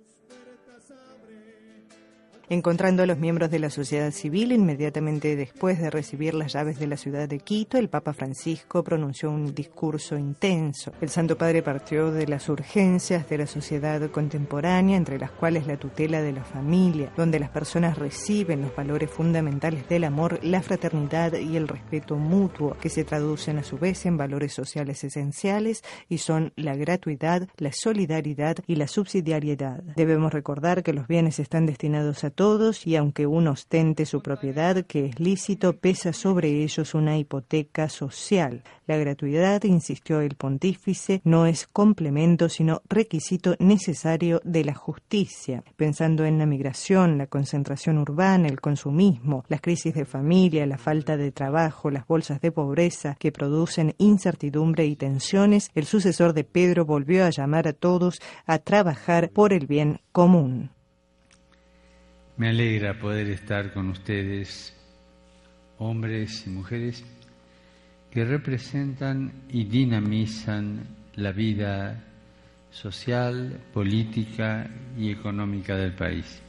tus puertas abre encontrando a los miembros de la sociedad civil inmediatamente después de recibir las llaves de la ciudad de Quito, el Papa Francisco pronunció un discurso intenso. El Santo Padre partió de las urgencias de la sociedad contemporánea, entre las cuales la tutela de la familia, donde las personas reciben los valores fundamentales del amor, la fraternidad y el respeto mutuo, que se traducen a su vez en valores sociales esenciales y son la gratuidad, la solidaridad y la subsidiariedad. Debemos recordar que los bienes están destinados a todos y aunque uno ostente su propiedad, que es lícito, pesa sobre ellos una hipoteca social. La gratuidad, insistió el pontífice, no es complemento, sino requisito necesario de la justicia. Pensando en la migración, la concentración urbana, el consumismo, las crisis de familia, la falta de trabajo, las bolsas de pobreza que producen incertidumbre y tensiones, el sucesor de Pedro volvió a llamar a todos a trabajar por el bien común. Me alegra poder estar con ustedes, hombres y mujeres que representan y dinamizan la vida social, política y económica del país.